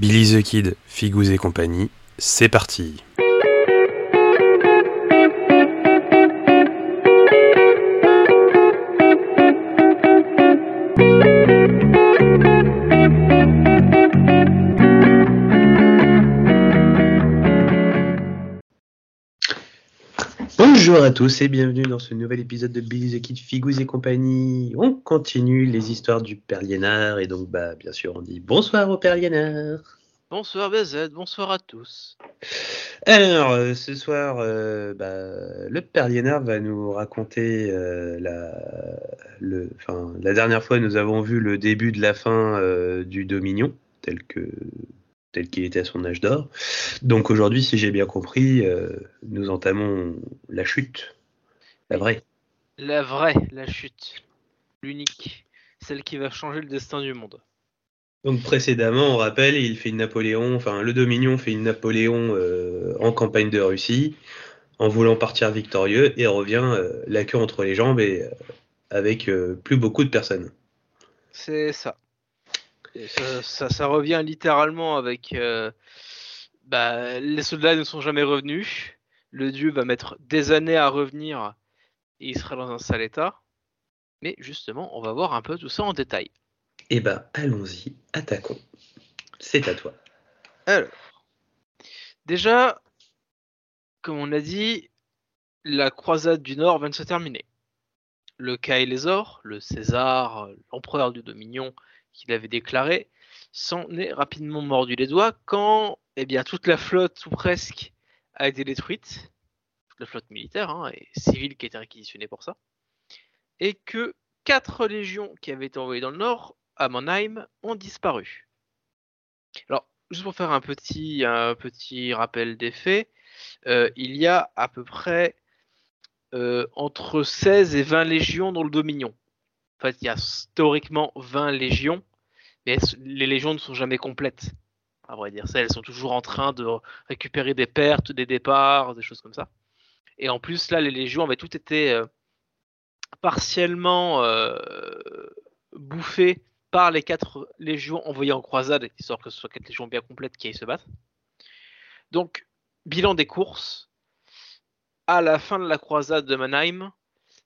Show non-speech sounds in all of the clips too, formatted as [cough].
Billy the Kid, Figous et compagnie, c'est parti. Bonjour à tous et bienvenue dans ce nouvel épisode de Billy the Kid, et compagnie. On continue les histoires du Père Liénard et donc bah bien sûr on dit bonsoir au Père Liénard. Bonsoir BZ, bonsoir à tous. Alors euh, ce soir euh, bah, le Père Liénard va nous raconter euh, la, le, la dernière fois nous avons vu le début de la fin du Dominion tel que tel qu'il était à son âge d'or. Donc aujourd'hui, si j'ai bien compris, euh, nous entamons la chute, la vraie. La vraie, la chute. L'unique. Celle qui va changer le destin du monde. Donc précédemment, on rappelle, il fait une Napoléon, enfin le Dominion fait une Napoléon euh, en campagne de Russie, en voulant partir victorieux, et revient euh, la queue entre les jambes et avec plus beaucoup de personnes. C'est ça. Ça, ça. ça revient littéralement avec... euh, bah, les soldats ne sont jamais revenus. Le dieu va mettre des années à revenir et il sera dans un sale état. Mais justement, on va voir un peu tout ça en détail. Eh ben, allons-y, attaquons. C'est à toi. Alors, déjà, comme on a dit, la croisade du Nord vient de se terminer. Le Kaélésor, le César, l'empereur du Dominion qu'il avait déclaré, s'en est rapidement mordu les doigts quand eh bien, toute la flotte, ou presque, a été détruite. Toute la flotte militaire hein, et civile qui était réquisitionnée pour ça. Et que quatre légions qui avaient été envoyées dans le Nord, à Mannheim, ont disparu. Alors, juste pour faire un petit, rappel des faits, euh, il y a à peu près entre 16 et 20 légions dans le Dominion. En fait, il y a théoriquement 20 légions, mais les légions ne sont jamais complètes. À vrai dire, elles sont toujours en train de récupérer des pertes, des départs, des choses comme ça. Et en plus, là, les légions avaient toutes été euh, partiellement euh, bouffées par les quatre légions envoyées en croisade, histoire que ce soit quatre légions bien complètes qui aillent se battre. Donc, bilan des courses. À la fin de la croisade de Mannheim,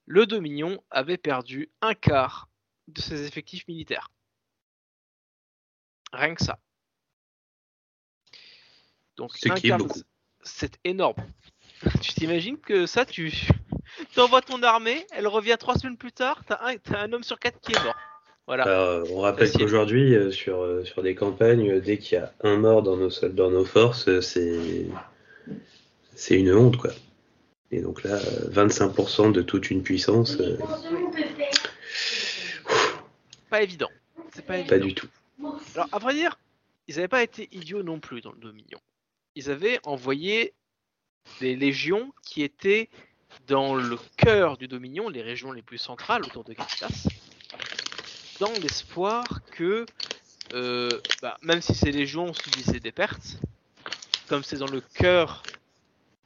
le Dominion avait perdu un quart de ses effectifs militaires. Rien que ça. Donc, Ce un qui est quart de- beaucoup. C'est énorme. [laughs] tu t'imagines que ça, tu [laughs] envoies ton armée, elle revient trois semaines plus tard, t'as un, t'as un homme sur quatre qui est mort. Voilà. Alors, on rappelle qu'aujourd'hui, euh, sur, euh, sur des campagnes, euh, dès qu'il y a un mort dans nos, dans nos forces, euh, c'est c'est une honte, quoi. Et donc là, euh, 25% de toute une puissance, euh, Pas évident. C'est pas évident. pas du tout. Alors, à vrai dire, ils n'avaient pas été idiots non plus dans le Dominion. Ils avaient envoyé des légions qui étaient dans le cœur du Dominion, les régions les plus centrales autour de Capitas, dans l'espoir que, euh, bah, même si ces légions subissaient des pertes, comme c'est dans le cœur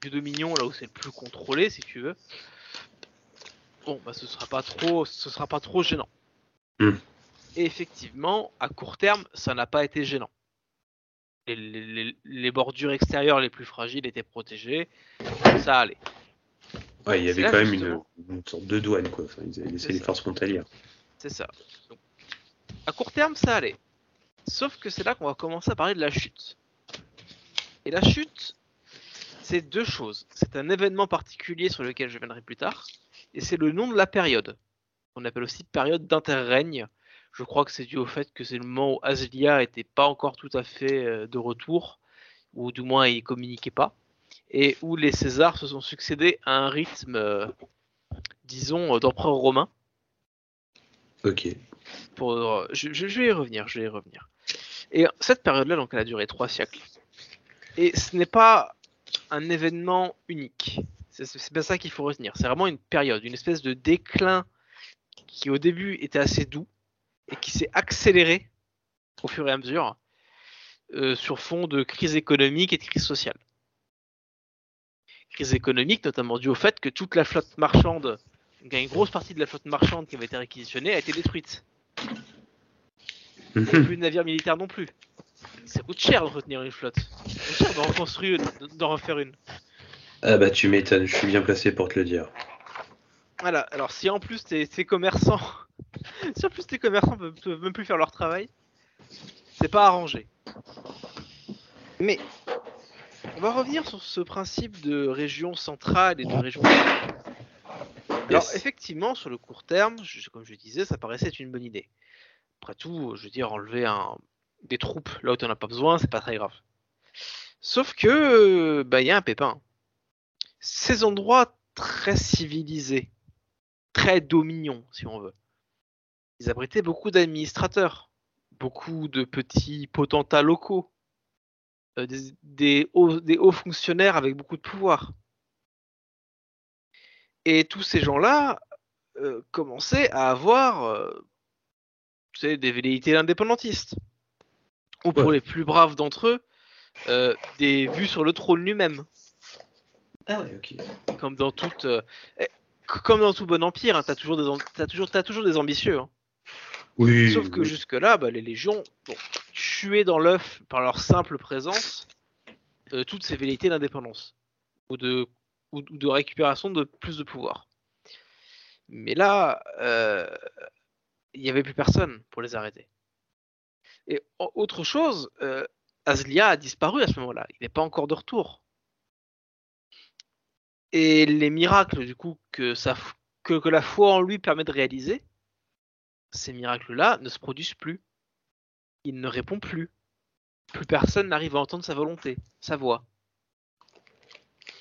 du Dominion, là où c'est le plus contrôlé, si tu veux, bon, bah, ce sera pas trop, ce sera pas trop gênant. Hmm. Et effectivement, à court terme, ça n'a pas été gênant. Les, les- les- les bordures extérieures les plus fragiles étaient protégées, ça allait. Ouais, il y avait là, quand même une, sorte de douane, quoi. Enfin, ils avaient laissé les ça. forces frontalières. C'est ça. Donc, à court terme, ça allait. Sauf que c'est là qu'on va commencer à parler de la chute. Et la chute, c'est deux choses. C'est un événement particulier sur lequel je viendrai plus tard, et c'est le nom de la période. On appelle aussi période d'interrègne. Je crois que c'est dû au fait que c'est le moment où Aslia était pas encore tout à fait euh, de retour, ou du moins il communiquait pas, et où les Césars se sont succédés à un rythme, euh, disons, euh, d'empereur romain Ok. pour, je, je- je vais y revenir, je vais y revenir. Et cette période-là, donc, elle a duré trois siècles. Et ce n'est pas un événement unique. C'est bien ça qu'il faut retenir. C'est vraiment une période, une espèce de déclin qui au début était assez doux et qui s'est accéléré au fur et à mesure euh, sur fond de crise économique et de crise sociale. Crise économique notamment due au fait que toute la flotte marchande, une grosse partie de la flotte marchande qui avait été réquisitionnée a été détruite. Il n'y a plus de navires militaires non plus. Ça coûte cher d'entretenir une flotte. Ça coûte cher d'en reconstruire, d'en refaire une. Ah bah tu m'étonnes, je suis bien placé pour te le dire. Voilà, alors si en plus tes, tes commerçants, [laughs] si en plus tes commerçants peuvent, peuvent même plus faire leur travail, c'est pas arrangé. Mais on va revenir sur ce principe de région centrale et de région. Alors effectivement, sur le court terme, je- comme je disais, ça paraissait être une bonne idée. Après tout, je veux dire, enlever un, des troupes là où tu n'en as pas besoin, c'est pas très grave. Sauf que, bah, il y a un pépin. Ces endroits très civilisés, très dominants, si on veut, ils abritaient beaucoup d'administrateurs, beaucoup de petits potentats locaux, euh, des, hauts, fonctionnaires avec beaucoup de pouvoir. Et tous ces gens-là euh, commençaient à avoir euh, des velléités indépendantistes. Ou pour Ouais. les plus braves d'entre eux, euh, des vues sur le trône lui-même. Ah ouais, ok. Comme dans toute, euh, eh, comme dans tout bon empire, hein, t'as toujours des, toujours, des ambitieux. hein. Oui. Sauf que oui. jusque-là, bah, les légions bon, tuaient dans l'œuf par leur simple présence euh, toutes ces velléités d'indépendance ou de, ou, ou de récupération de plus de pouvoir. Mais là, euh, il n'y avait plus personne pour les arrêter. Et au- autre chose, euh, Aslia a disparu à ce moment-là. Il n'est pas encore de retour. Et les miracles, du coup, que, la foi en lui permet de réaliser, ces miracles-là ne se produisent plus. Il ne répond plus. Plus personne n'arrive à entendre sa volonté, sa voix.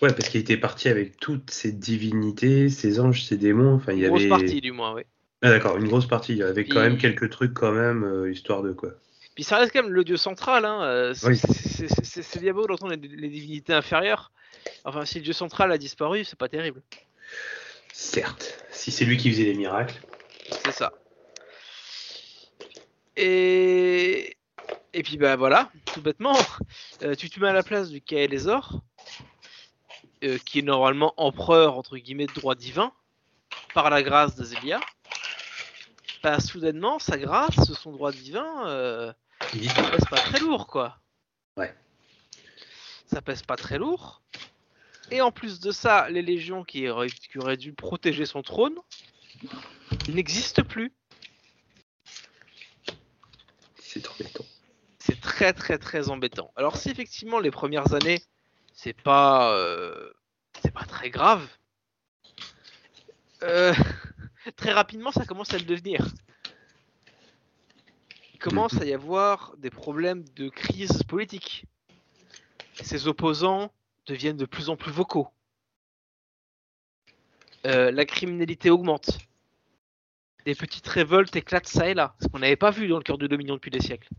Ouais, parce qu'il était parti avec toutes ces divinités, ces anges, ces démons. Enfin, il y Une grosse avait. partie, du moins, oui. Ah d'accord, une grosse partie. Il y avait quand même quelques trucs quand même, euh, histoire de quoi. Puis ça reste quand même le dieu central. Hein. euh, c'est- Oui. bien beau d'entendre les, les divinités inférieures. Enfin, si le dieu central a disparu, c'est pas terrible. Certes, si c'est lui qui faisait les miracles. C'est ça. Et... Et puis bah voilà, tout bêtement, [laughs] euh, tu te mets à la place du Kael'Ezor, euh, qui est normalement empereur entre guillemets de droit divin, par la grâce d'Azelia. Bah soudainement, sa grâce, son droit divin, euh, Ça pèse pas très lourd quoi. Ouais. Ça pèse pas très lourd. Et en plus de ça, les légions qui auraient, qui auraient dû protéger son trône n'existent plus. C'est embêtant. c'est très très très embêtant. Alors si effectivement les premières années c'est pas euh, c'est pas très grave, euh, [laughs] très rapidement ça commence à le devenir. Il commence à y avoir des problèmes de crise politique. Ses opposants deviennent de plus en plus vocaux. Euh, la criminalité augmente. Des petites révoltes éclatent ça et là, ce qu'on n'avait pas vu dans le cœur du Dominion depuis des siècles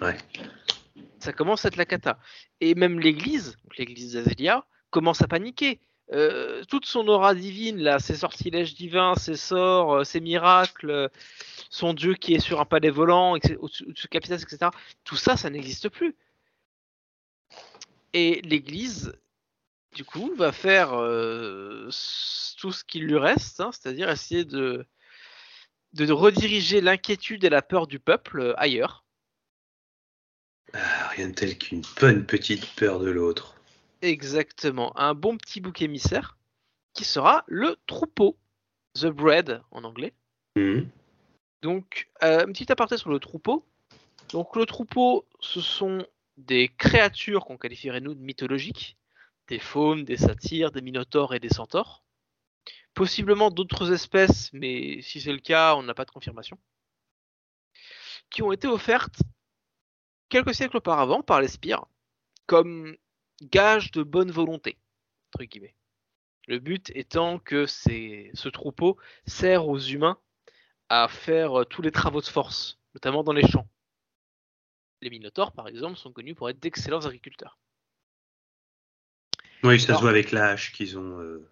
Ouais. ça commence à être la cata. Et même l'église, l'église d'Azélia, commence à paniquer. Euh, toute son aura divine, là, ses sortilèges divins, ses sorts, euh, ses miracles, euh, son dieu qui est sur un palais volant, au-dessus etc. Tout ça, ça n'existe plus. Et l'église, du coup, va faire tout ce qu'il lui reste, hein, c'est-à-dire essayer de, rediriger l'inquiétude et la peur du peuple ailleurs. Ah, rien de tel qu'une bonne petite peur de l'autre. Exactement, un bon petit bouc émissaire qui sera le troupeau, the bread en anglais. Mhm. Donc, euh, un petit aparté sur le troupeau. Donc, le troupeau, ce sont des créatures qu'on qualifierait nous de mythologiques, des faunes, des satyres, des minotaures et des centaures. Possiblement d'autres espèces, mais si c'est le cas, on n'a pas de confirmation. Qui ont été offertes quelques siècles auparavant par les spires comme gage de bonne volonté, entre guillemets. Le but étant que ce troupeau sert aux humains à faire euh, tous les travaux de force, notamment dans les champs. Les Minotaures, par exemple, sont connus pour être d'excellents agriculteurs. Oui, ça Alors- se voit avec la hache qu'ils ont. euh,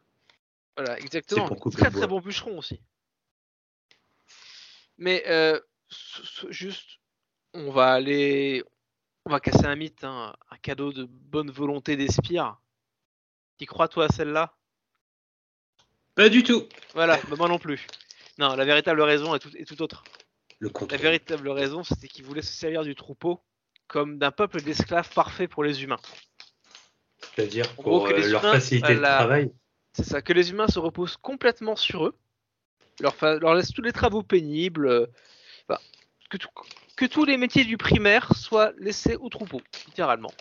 Voilà, exactement. pour Très très bois. bon bûcheron aussi. Mais euh, juste, on va aller, on va casser un mythe, hein, un cadeau de bonne volonté des spires. Tu crois toi à celle-là? Pas du tout. Voilà, bah, moi non plus. Non, la véritable raison est tout, est tout autre. Le La véritable raison, c'était qu'ils voulaient se servir du troupeau comme d'un peuple d'esclaves parfait pour les humains. C'est-à-dire pour que euh, les leur de la- travail. C'est ça, que les humains se reposent complètement sur eux, leur, fa- leur laissent tous les travaux pénibles, euh, enfin, que, tout- que tous les métiers du primaire soient laissés au troupeau, littéralement.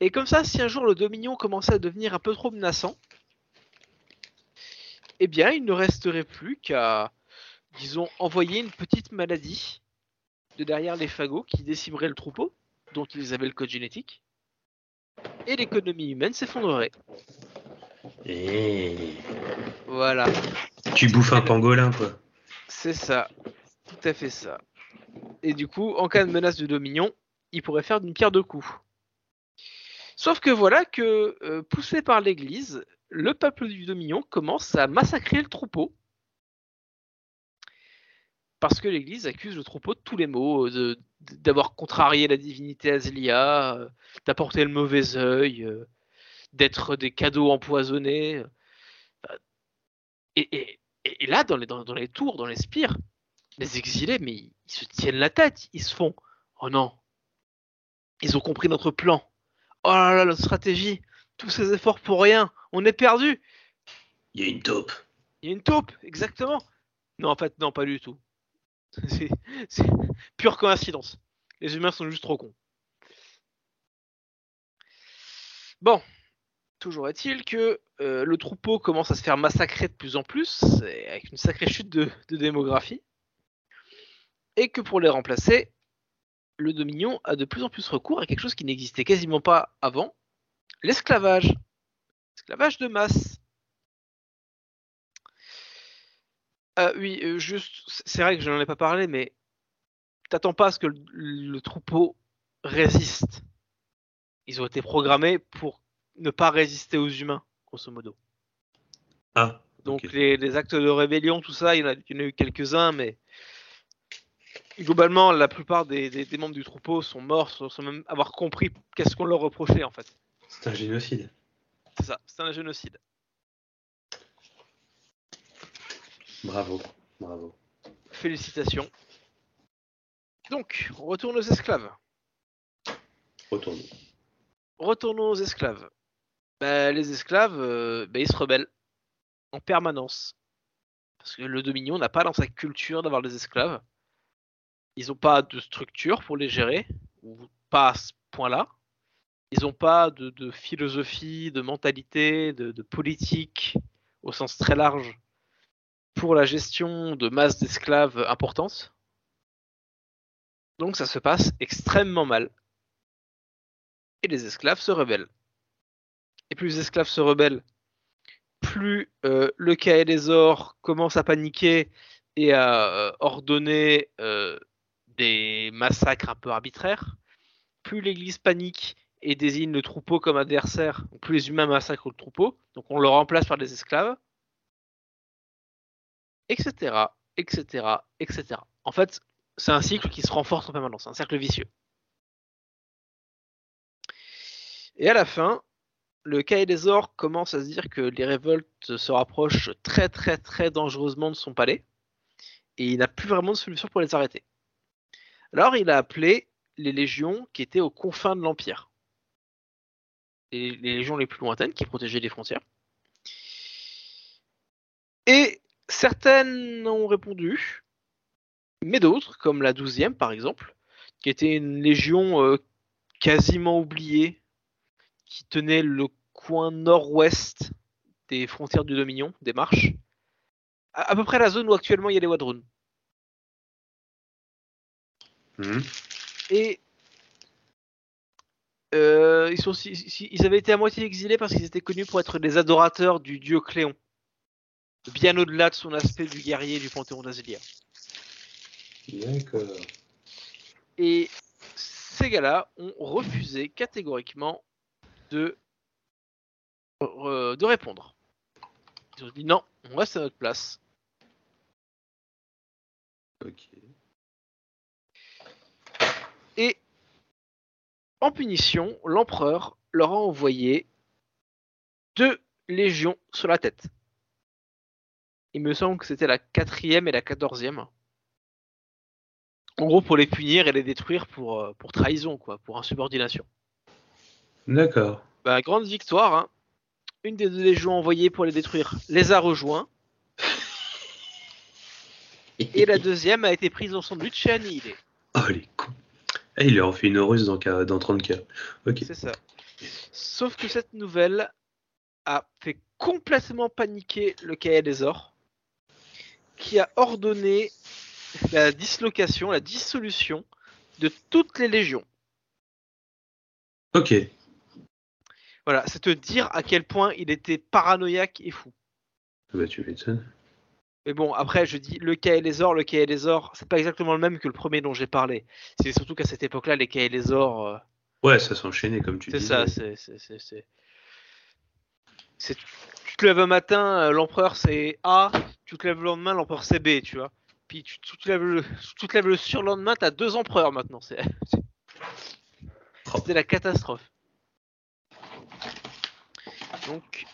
Et comme ça, si un jour le Dominion commençait à devenir un peu trop menaçant, eh bien, il ne resterait plus qu'à, disons, envoyer une petite maladie de derrière les fagots qui décimerait le troupeau, dont ils avaient le code génétique, et l'économie humaine s'effondrerait. Et Voilà. tu bouffes un pangolin, quoi. C'est ça, tout à fait ça. Et du coup, en cas de menace de Dominion, il pourrait faire d'une pierre deux coups. Sauf que voilà que, euh, poussé par l'Église, le peuple du Dominion commence à massacrer le troupeau. Parce que l'Église accuse le troupeau de tous les maux, euh, d'avoir contrarié la divinité Azélia, euh, d'apporter le mauvais œil, d'être des cadeaux empoisonnés. Et, là, dans les tours, dans les spires, les exilés, mais ils, se tiennent la tête. Ils se font Oh non, ils ont compris notre plan. Oh là là, notre stratégie. Tous ces efforts pour rien. On est perdu. Il y a une taupe. Il y a une taupe, exactement. Non, en fait, non, pas du tout. [laughs] C'est pure coïncidence. Les humains sont juste trop cons. Bon, toujours est-il que euh, le troupeau commence à se faire massacrer de plus en plus, avec une sacrée chute de, de démographie, et que pour les remplacer, le Dominion a de plus en plus recours à quelque chose qui n'existait quasiment pas avant, l'esclavage. Esclavage de masse. Ah oui, euh, juste, c'est vrai que je n'en ai pas parlé, mais t'attends pas à ce que le, le troupeau résiste. Ils ont été programmés pour ne pas résister aux humains, grosso modo. Ah, Donc les, les actes de rébellion, tout ça, il y en a, il y en a eu quelques-uns, mais globalement, la plupart des, des- des membres du troupeau sont morts sans, sans même avoir compris qu'est-ce qu'on leur reprochait en fait. c'est un génocide. C'est ça, c'est un génocide. Bravo, bravo. Félicitations. Donc, on retourne aux esclaves. Retournons. Retournons aux esclaves. Bah, les esclaves, euh, bah, ils se rebellent en permanence. Parce que le Dominion n'a pas dans sa culture d'avoir des esclaves. Ils n'ont pas de structure pour les gérer, ou pas à ce point-là. Ils n'ont pas de, philosophie, de mentalité, de, politique, au sens très large, pour la gestion de masses d'esclaves importantes. Donc ça se passe extrêmement mal et les esclaves se rebellent. Et plus les esclaves se rebellent, plus euh, le Kael'Ezor commence à paniquer et à euh, ordonner euh, des massacres un peu arbitraires. Plus l'Église panique et désigne le troupeau comme adversaire, plus les humains massacrent le troupeau, donc on le remplace par des esclaves, etc., etc., etc. En fait, c'est un cycle qui se renforce en permanence, un cercle vicieux. Et à la fin, le Kael'Ezor commence à se dire que les révoltes se rapprochent très très très dangereusement de son palais, et il n'a plus vraiment de solution pour les arrêter. Alors il a appelé les légions qui étaient aux confins de l'Empire. Les, légions les plus lointaines qui protégeaient les frontières. Et certaines ont répondu, mais d'autres, comme la 12e par exemple, qui était une légion euh, quasiment oubliée, qui tenait le coin nord-ouest des frontières du Dominion, des marches, à, peu près la zone où actuellement il y a les Wadrun. Mhm. Et euh, ils, sont, avaient été à moitié exilés parce qu'ils étaient connus pour être des adorateurs du dieu Cléon, bien au-delà de son aspect du guerrier du panthéon d'Azelia. D'accord. Et ces gars-là ont refusé catégoriquement de, euh, de répondre. Ils ont dit non, on reste à notre place. Ok. En punition, l'empereur leur a envoyé deux légions sur la tête. Il me semble que c'était la quatrième et la quatorzième. En gros, pour les punir et les détruire pour, euh, pour trahison, quoi, pour insubordination. D'accord. Bah, grande victoire. hein. Une des deux légions envoyées pour les détruire les a rejoints. [laughs] Et la deuxième a été prise en sandwich et annihilée. Oh, les cons. Eh, il leur en fait une heureuse dans, ca- dans 30 cas. Ok. C'est ça. Sauf que cette nouvelle a fait complètement paniquer le cahier des ors, qui a ordonné la dislocation, la dissolution de toutes les légions. Ok. Voilà, c'est te dire à quel point il était paranoïaque et fou. Bah, tu m'étonnes. Mais bon, après, je dis le cahier des ors, le cahier des ors, c'est pas exactement le même que le premier dont j'ai parlé. C'est surtout qu'à cette époque-là, les cahiers des ors, euh, Ouais, ça s'enchaînait comme tu dis. ça, c'est, c'est, c'est, c'est- Tu te lèves un matin, euh, l'empereur c'est A, tu te lèves le lendemain, l'empereur c'est B, tu vois. Puis tu, tu te lèves le, tu te lèves le surlendemain, t'as deux empereurs maintenant. C'est, c'était la catastrophe. Donc,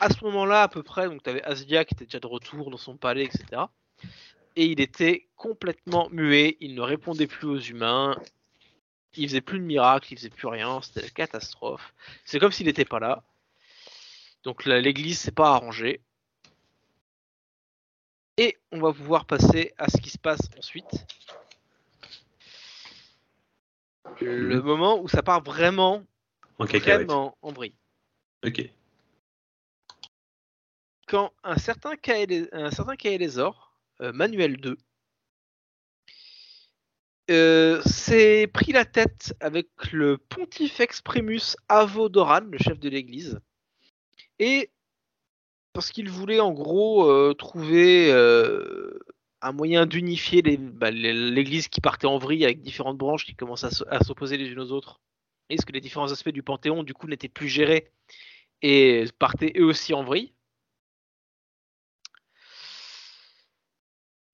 à ce moment-là, à peu près, donc t'avais Asdia qui était déjà de retour dans son palais, etc. Et il était complètement muet, il ne répondait plus aux humains, il faisait plus de miracles, il faisait plus rien, c'était la catastrophe. C'est comme s'il n'était pas là. Donc l'église s'est pas arrangée. Et on va pouvoir passer à ce qui se passe ensuite. Le moment où ça part vraiment, En vraiment en vrille. Ok. Quand un certain Kael- un certain Kael'Ezor, euh, Manuel II, euh, s'est pris la tête avec le Pontifex Primus Avodoran, le chef de l'église, et parce qu'il voulait en gros euh, trouver euh, un moyen d'unifier bah, l'église qui partait en vrille avec différentes branches qui commençaient à s'opposer les unes aux autres, et ce que les différents aspects du Panthéon du coup n'étaient plus gérés et partaient eux aussi en vrille.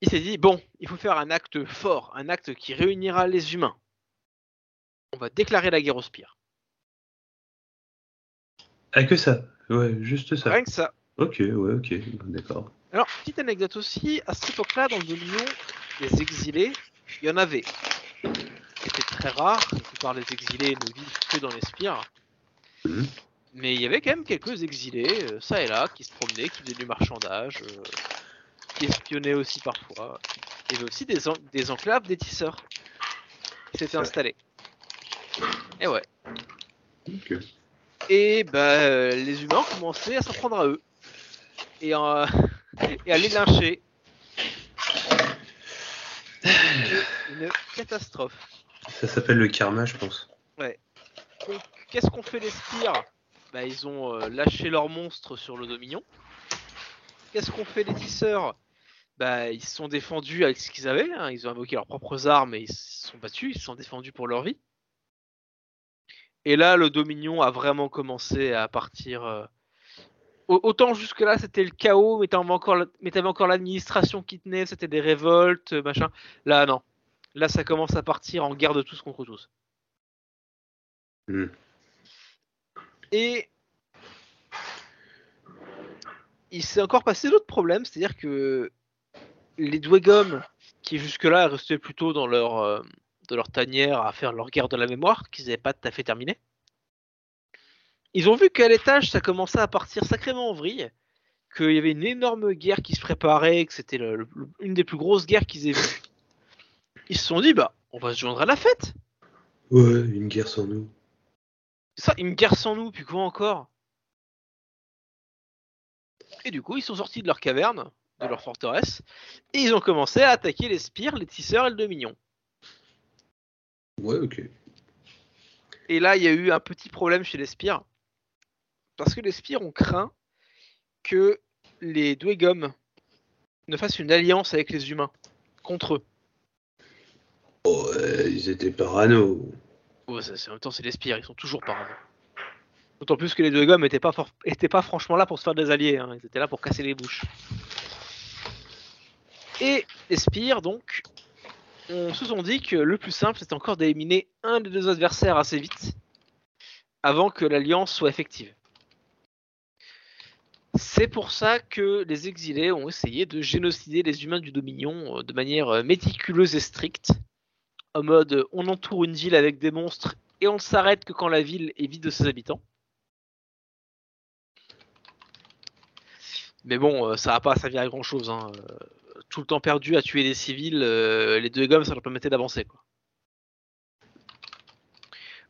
Il s'est dit bon, il faut faire un acte fort, un acte qui réunira les humains. On va déclarer la guerre aux spires. Ah, que ça Ouais, juste ça. Rien que ça. Ok, ouais, ok. D'accord. Alors, petite anecdote aussi, à cette époque-là, dans le Dominion, les exilés, il y en avait. C'était très rare, la plupart des exilés ne vivent que dans les spires. Mhm. Mais il y avait quand même quelques exilés, euh, ça et là, qui se promenaient, qui faisaient du marchandage, euh, qui espionnaient aussi parfois. Il y avait aussi des, en- des enclaves des tisseurs qui s'étaient Ouais. installés. Et ouais. Et bah, euh, les humains ont commencé à s'en prendre à eux. Et, [laughs] et à les lyncher. Une catastrophe. Ça s'appelle le karma, je pense. Donc, qu'est-ce qu'ont fait les spires? Bah, ils ont euh, lâché leurs monstres sur le Dominion. Qu'est-ce qu'ont fait les tisseurs? Bah, ils se sont défendus avec ce qu'ils avaient. hein. Ils ont invoqué leurs propres armes et ils se sont battus. Ils se sont défendus pour leur vie. Et là, le Dominion a vraiment commencé à partir. euh, au- Autant jusque-là, c'était le chaos, mais t'avais encore, mais encore l'administration qui tenait, c'était des révoltes, machin. Là, non. Là, ça commence à partir en guerre de tous contre tous. Hmm. Et il s'est encore passé d'autres problèmes, c'est-à-dire que les Dwegom, qui jusque-là restaient plutôt dans leur, euh, leur tanière à faire leur guerre de la mémoire, qu'ils n'avaient pas tout à fait terminé, ils ont vu qu'à l'étage, ça commençait à partir sacrément en vrille, qu'il y avait une énorme guerre qui se préparait, que c'était une des plus grosses guerres qu'ils aient vues. Ils se sont dit, bah, on va se joindre à la fête. Ouais, une guerre sans nous. Ça, une guerre sans nous, puis quoi encore? Et du coup, ils sont sortis de leur caverne, de leur forteresse, et ils ont commencé à attaquer les spires, les tisseurs et le dominion. Ouais, ok. Et là, il y a eu un petit problème chez les spires, parce que les spires ont craint que les Dwegom ne fassent une alliance avec les humains, contre eux. Oh, ouais, ils étaient parano. Oh, ça, c'est- en même temps, c'est les spires, ils sont toujours parano. D'autant plus que les Dwegom n'étaient pas, for- étaient pas franchement là pour se faire des alliés, hein, ils étaient là pour casser les bouches. Et les spires, donc, on se sont dit que le plus simple, c'était encore d'éliminer un des deux adversaires assez vite, avant que l'alliance soit effective. C'est pour ça que les exilés ont essayé de génocider les humains du Dominion euh, de manière euh, méticuleuse et stricte. En mode, on entoure une ville avec des monstres et on ne s'arrête que quand la ville est vide de ses habitants. Mais bon, euh, ça va pas servir à grand chose. Hein. Tout le temps perdu à tuer des civils, euh, les deux gommes, ça leur permettait d'avancer.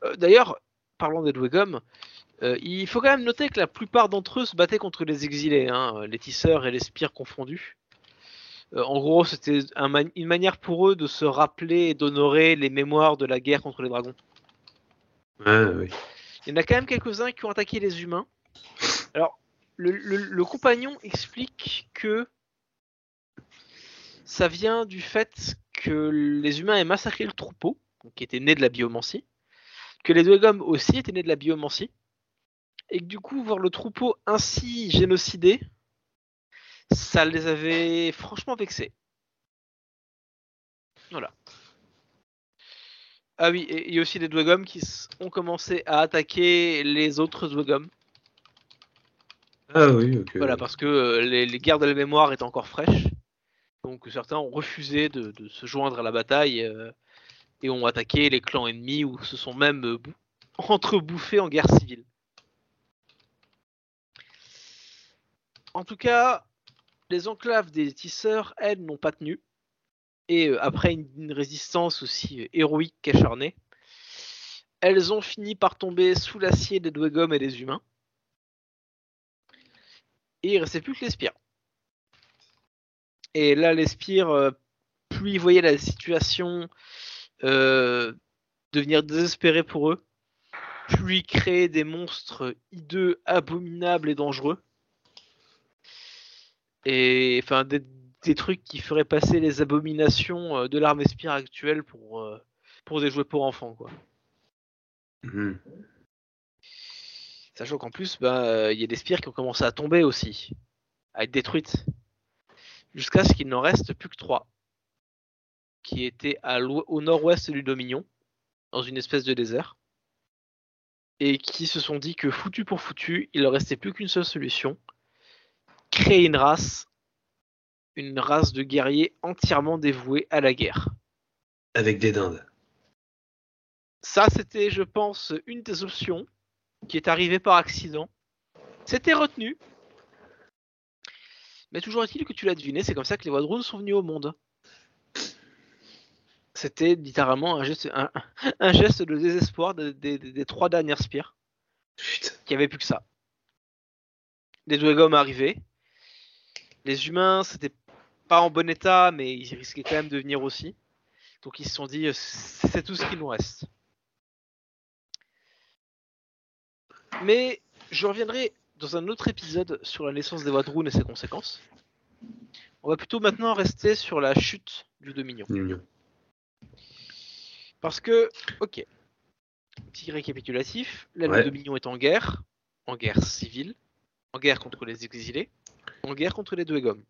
Euh, D'ailleurs, parlant des Dwegom, euh, il faut quand même noter que la plupart d'entre eux se battaient contre les exilés, hein, les tisseurs et les spires confondus. Euh, en gros, c'était un une manière pour eux de se rappeler et d'honorer les mémoires de la guerre contre les dragons. Oui. Il y en a quand même quelques-uns qui ont attaqué les humains. Alors, le, le- le compagnon explique que ça vient du fait que les humains aient massacré le troupeau, qui était né de la biomancie, que les Dwegom aussi étaient nés de la biomancie, et que du coup, voir le troupeau ainsi génocidé, ça les avait franchement vexés. Voilà. Ah oui, et il y a aussi des Dwegom qui ont commencé à attaquer les autres Dwegom. Ah oui, ok. Voilà, parce que euh, les, les guerres de la mémoire étaient encore fraîches. Donc certains ont refusé de, se joindre à la bataille euh, et ont attaqué les clans ennemis ou se sont même euh, bou- entrebouffés en guerre civile. En tout cas, les enclaves des tisseurs, elles, n'ont pas tenu. Et euh, après une, résistance aussi héroïque qu'acharnée, elles ont fini par tomber sous l'acier des Dwegom et des humains. Et il restait plus que les spires. Et là, les spires, euh, plus ils voyaient la situation euh, devenir désespérée pour eux, plus ils créaient des monstres hideux, abominables et dangereux. Et enfin, des, des trucs qui feraient passer les abominations euh, de l'armée spire actuelle pour, pour des jouets pour enfants, quoi. Mhm. Sachant qu'en plus, bah, euh, il y a des spires qui ont commencé à tomber aussi, à être détruites, jusqu'à ce qu'il n'en reste plus que trois, qui étaient à au nord-ouest du Dominion, dans une espèce de désert, et qui se sont dit que foutu pour foutu, il leur restait plus qu'une seule solution créer une race, une race de guerriers entièrement dévoués à la guerre. Avec des dindes. Ça, c'était, je pense, une des options qui est arrivée par accident. C'était retenu. Mais toujours est-il que tu l'as deviné, c'est comme ça que les Wadroun sont venus au monde. C'était littéralement un geste, un, un geste de désespoir des, des- des- des trois dernières spires, Putain. qui avait plus que ça. Les Dwegom arrivaient. Les humains, c'était pas en bon état, mais ils risquaient quand même de venir aussi. Donc ils se sont dit, euh, c'est tout ce qui nous reste. Mais je reviendrai dans un autre épisode sur la naissance des Wadroun et ses conséquences. On va plutôt maintenant rester sur la chute du Dominion. Parce que, ok, petit récapitulatif, là Ouais. le Dominion est en guerre, en guerre civile, en guerre contre les exilés, en guerre contre les Dwegom.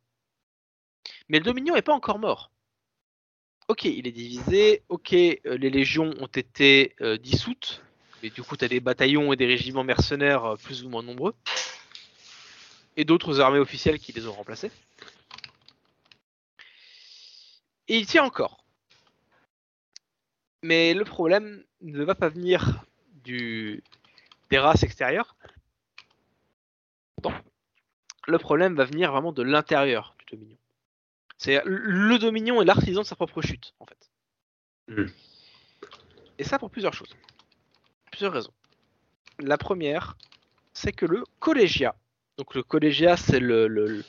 Mais le Dominion n'est pas encore mort. Ok, il est divisé, ok, euh, les légions ont été euh, dissoutes, mais du coup, tu as des bataillons et des régiments mercenaires euh, plus ou moins nombreux, et d'autres armées officielles qui les ont remplacés. Et il tient encore. Mais le problème ne va pas venir du... des races extérieures. Non. Le problème va venir vraiment de l'intérieur du Dominion. C'est le Dominion est l'artisan de sa propre chute, en fait. Hmm. Et ça pour plusieurs choses. Plusieurs raisons. La première, c'est que le collégia, donc le collégia, c'est le, le-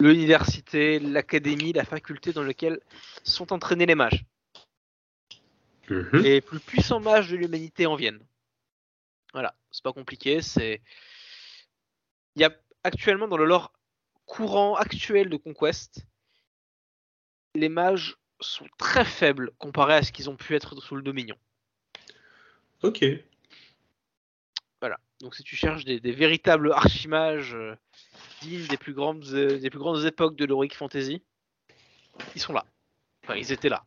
l'université, l'académie, la faculté dans laquelle sont entraînés les mages. Les plus puissants mages de l'humanité en viennent. Voilà, c'est pas compliqué, c'est. Il y a actuellement dans le lore courant actuel de Conquest, les mages sont très faibles comparés à ce qu'ils ont pu être sous le Dominion. Ok. Donc si tu cherches des, des véritables archimages euh, dignes des plus grandes euh, des plus grandes époques de l'heroic fantasy, ils sont là. Enfin, ils étaient là.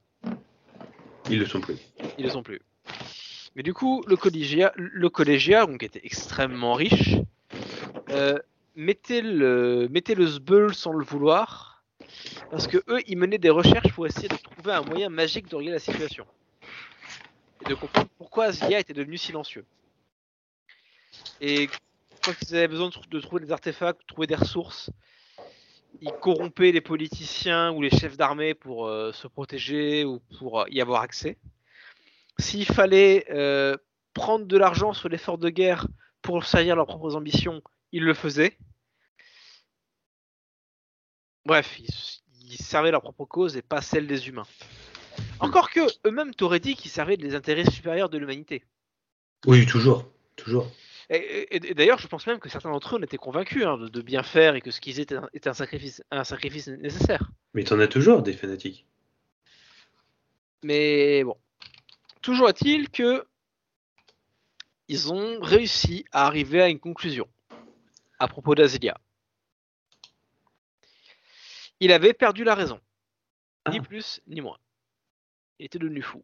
Ils le sont plus. Ils le sont plus. Mais du coup, le collégia, le collégia donc était extrêmement riche, euh, mettez le, mettez le sans le vouloir, parce que eux, ils menaient des recherches pour essayer de trouver un moyen magique de régler la situation. Et de comprendre pourquoi Zia était devenu silencieux. Et quand ils avaient besoin de, trouver des artefacts, de trouver des ressources, ils corrompaient les politiciens ou les chefs d'armée pour euh, se protéger ou pour euh, y avoir accès. S'il fallait euh, prendre de l'argent sur l'effort de guerre pour servir leurs propres ambitions, ils le faisaient. Bref, ils, ils servaient leur propre cause et pas celle des humains. Encore que eux-mêmes t'auraient dit qu'ils servaient des intérêts supérieurs de l'humanité. Oui, toujours. Toujours. Et, et- et d'ailleurs, je pense même que certains d'entre eux en étaient convaincus hein, de, de bien faire et que ce qu'ils étaient un- était un sacrifice, un sacrifice nécessaire. Mais t'en as toujours des fanatiques. Mais bon, toujours est-il que ils ont réussi à arriver à une conclusion à propos d'Azelia. Il avait perdu la raison, ni Ah. plus ni moins. Il était devenu fou.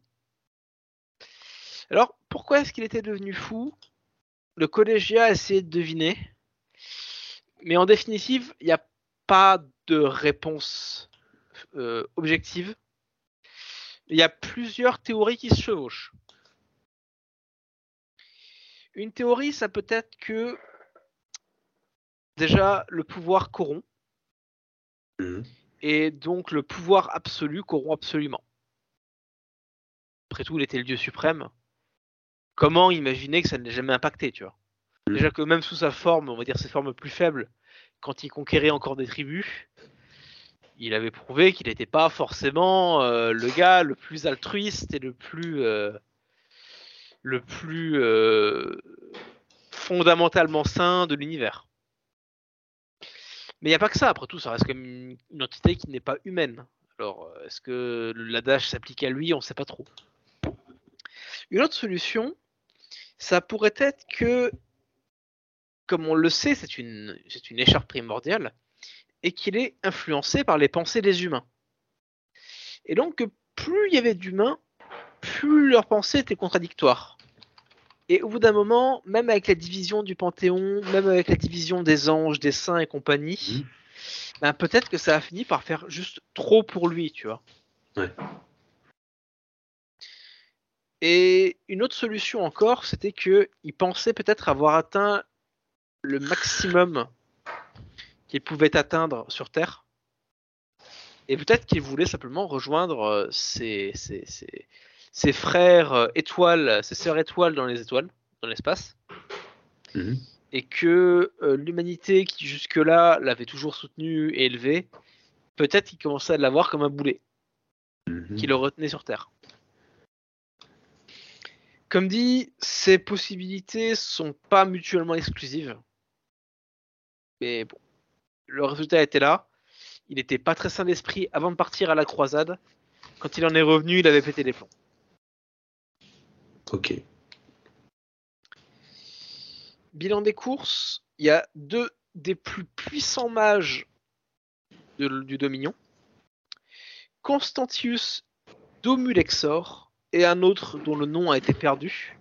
Alors, pourquoi est-ce qu'il était devenu fou? Le collégiat a essayé de deviner, mais en définitive, il n'y a pas de réponse euh, objective il y a plusieurs théories qui se chevauchent. Une théorie, ça peut être que déjà le pouvoir corrompt Mhm. et donc le pouvoir absolu corrompt absolument. Après tout, il était le dieu suprême. Comment imaginer que ça ne l'ait jamais impacté, tu vois Mhm. Déjà que même sous sa forme, on va dire ses formes plus faibles, quand il conquérait encore des tribus, il avait prouvé qu'il n'était pas forcément euh, le gars le plus altruiste et le plus euh, le plus euh, fondamentalement sain de l'univers. Mais il n'y a pas que ça, après tout, ça reste comme une, une entité qui n'est pas humaine. Alors, est-ce que l'adage s'applique à lui? On ne sait pas trop. Une autre solution, ça pourrait être que, comme on le sait, c'est une, c'est une écharpe primordiale, et qu'il est influencé par les pensées des humains. Et donc, plus il y avait d'humains, plus leurs pensées étaient contradictoires. Et au bout d'un moment, même avec la division du Panthéon, même avec la division des anges, des saints et compagnie, Mhm. ben peut-être que ça a fini par faire juste trop pour lui, tu vois. Ouais. Et une autre solution encore, c'était que il pensait peut-être avoir atteint le maximum qu'il pouvait atteindre sur Terre. Et peut-être qu'il voulait simplement rejoindre euh, ses, ses- ses- ses frères euh, étoiles, ses sœurs étoiles dans les étoiles, dans l'espace. Mhm. Et que euh, l'humanité qui jusque-là l'avait toujours soutenu et élevé, peut-être qu'il commençait à l'avoir comme un boulet Mhm. qui le retenait sur Terre. Comme dit, ces possibilités sont pas mutuellement exclusives. Mais bon, le résultat était là. Il n'était pas très sain d'esprit avant de partir à la croisade. Quand il en est revenu, il avait pété les plombs. Ok. Bilan des courses, il y a deux des plus puissants mages de- du Dominion. Constantius Domulexor et un autre dont le nom a été perdu,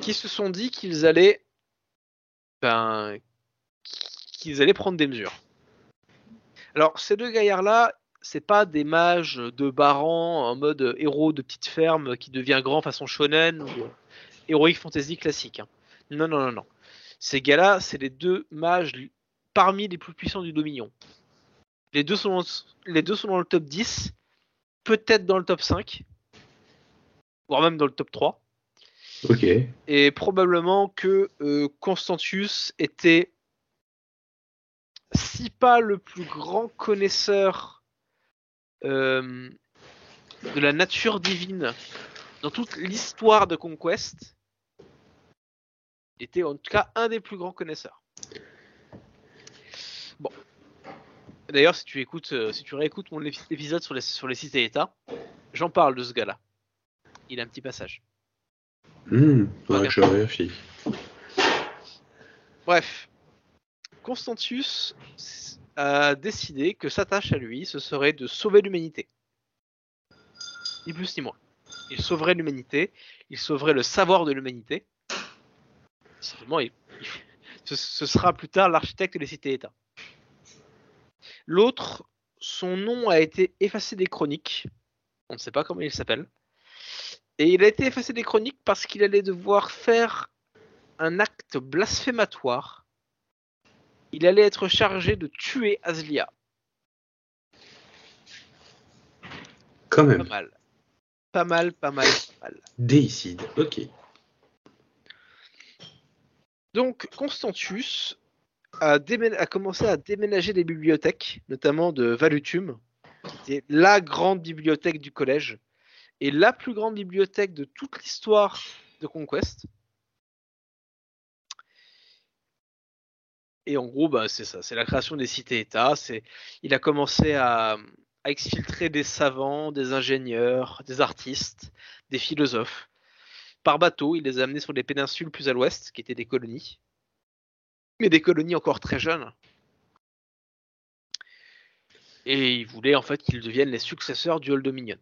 qui se sont dit qu'ils allaient, ben, qu'ils allaient prendre des mesures. Alors ces deux gaillards-là, c'est pas des mages de Baran en mode héros de petite ferme qui devient grand façon shonen ou heroic fantasy classique. hein. Non, non, non, non. Ces gars-là, c'est les deux mages parmi les plus puissants du Dominion. Les deux sont, les deux sont dans le top 10, peut-être dans le top 5, voire même dans le top 3. Ok. Et probablement que euh, Constantius était, si pas le plus grand connaisseur euh, de la nature divine dans toute l'histoire de Conquest, était en tout cas un des plus grands connaisseurs. Bon. D'ailleurs, si tu écoutes, euh, si tu réécoutes mon épi- épisode sur les, sur les cités-états, j'en parle de ce gars-là. Il a un petit passage. Hmm. Ouais, je vérifie. Bref, Constantius a décidé que sa tâche à lui, ce serait de sauver l'humanité. Ni plus ni moins. Il sauverait l'humanité, il sauverait le savoir de l'humanité. Il- il- ce, ce sera plus tard l'architecte des cités-États. L'autre, son nom a été effacé des chroniques. On ne sait pas comment il s'appelle. Et il a été effacé des chroniques parce qu'il allait devoir faire un acte blasphématoire. Il allait être chargé de tuer Aslia. Quand Pas même. mal. Pas mal, pas mal, pas mal. Déicide, ok. Donc, Constantius a, a commencé à déménager des bibliothèques, notamment de Valutum, qui était la grande bibliothèque du collège, et la plus grande bibliothèque de toute l'histoire de Conquest. Et en gros, bah, c'est ça, c'est la création des cités-États. Il a commencé à, exfiltrer des savants, des ingénieurs, des artistes, des philosophes. Par bateau, il les a amenés sur les péninsules plus à l'ouest, qui étaient des colonies. Mais des colonies encore très jeunes. Et il voulait en fait qu'ils deviennent les successeurs du Old Dominion.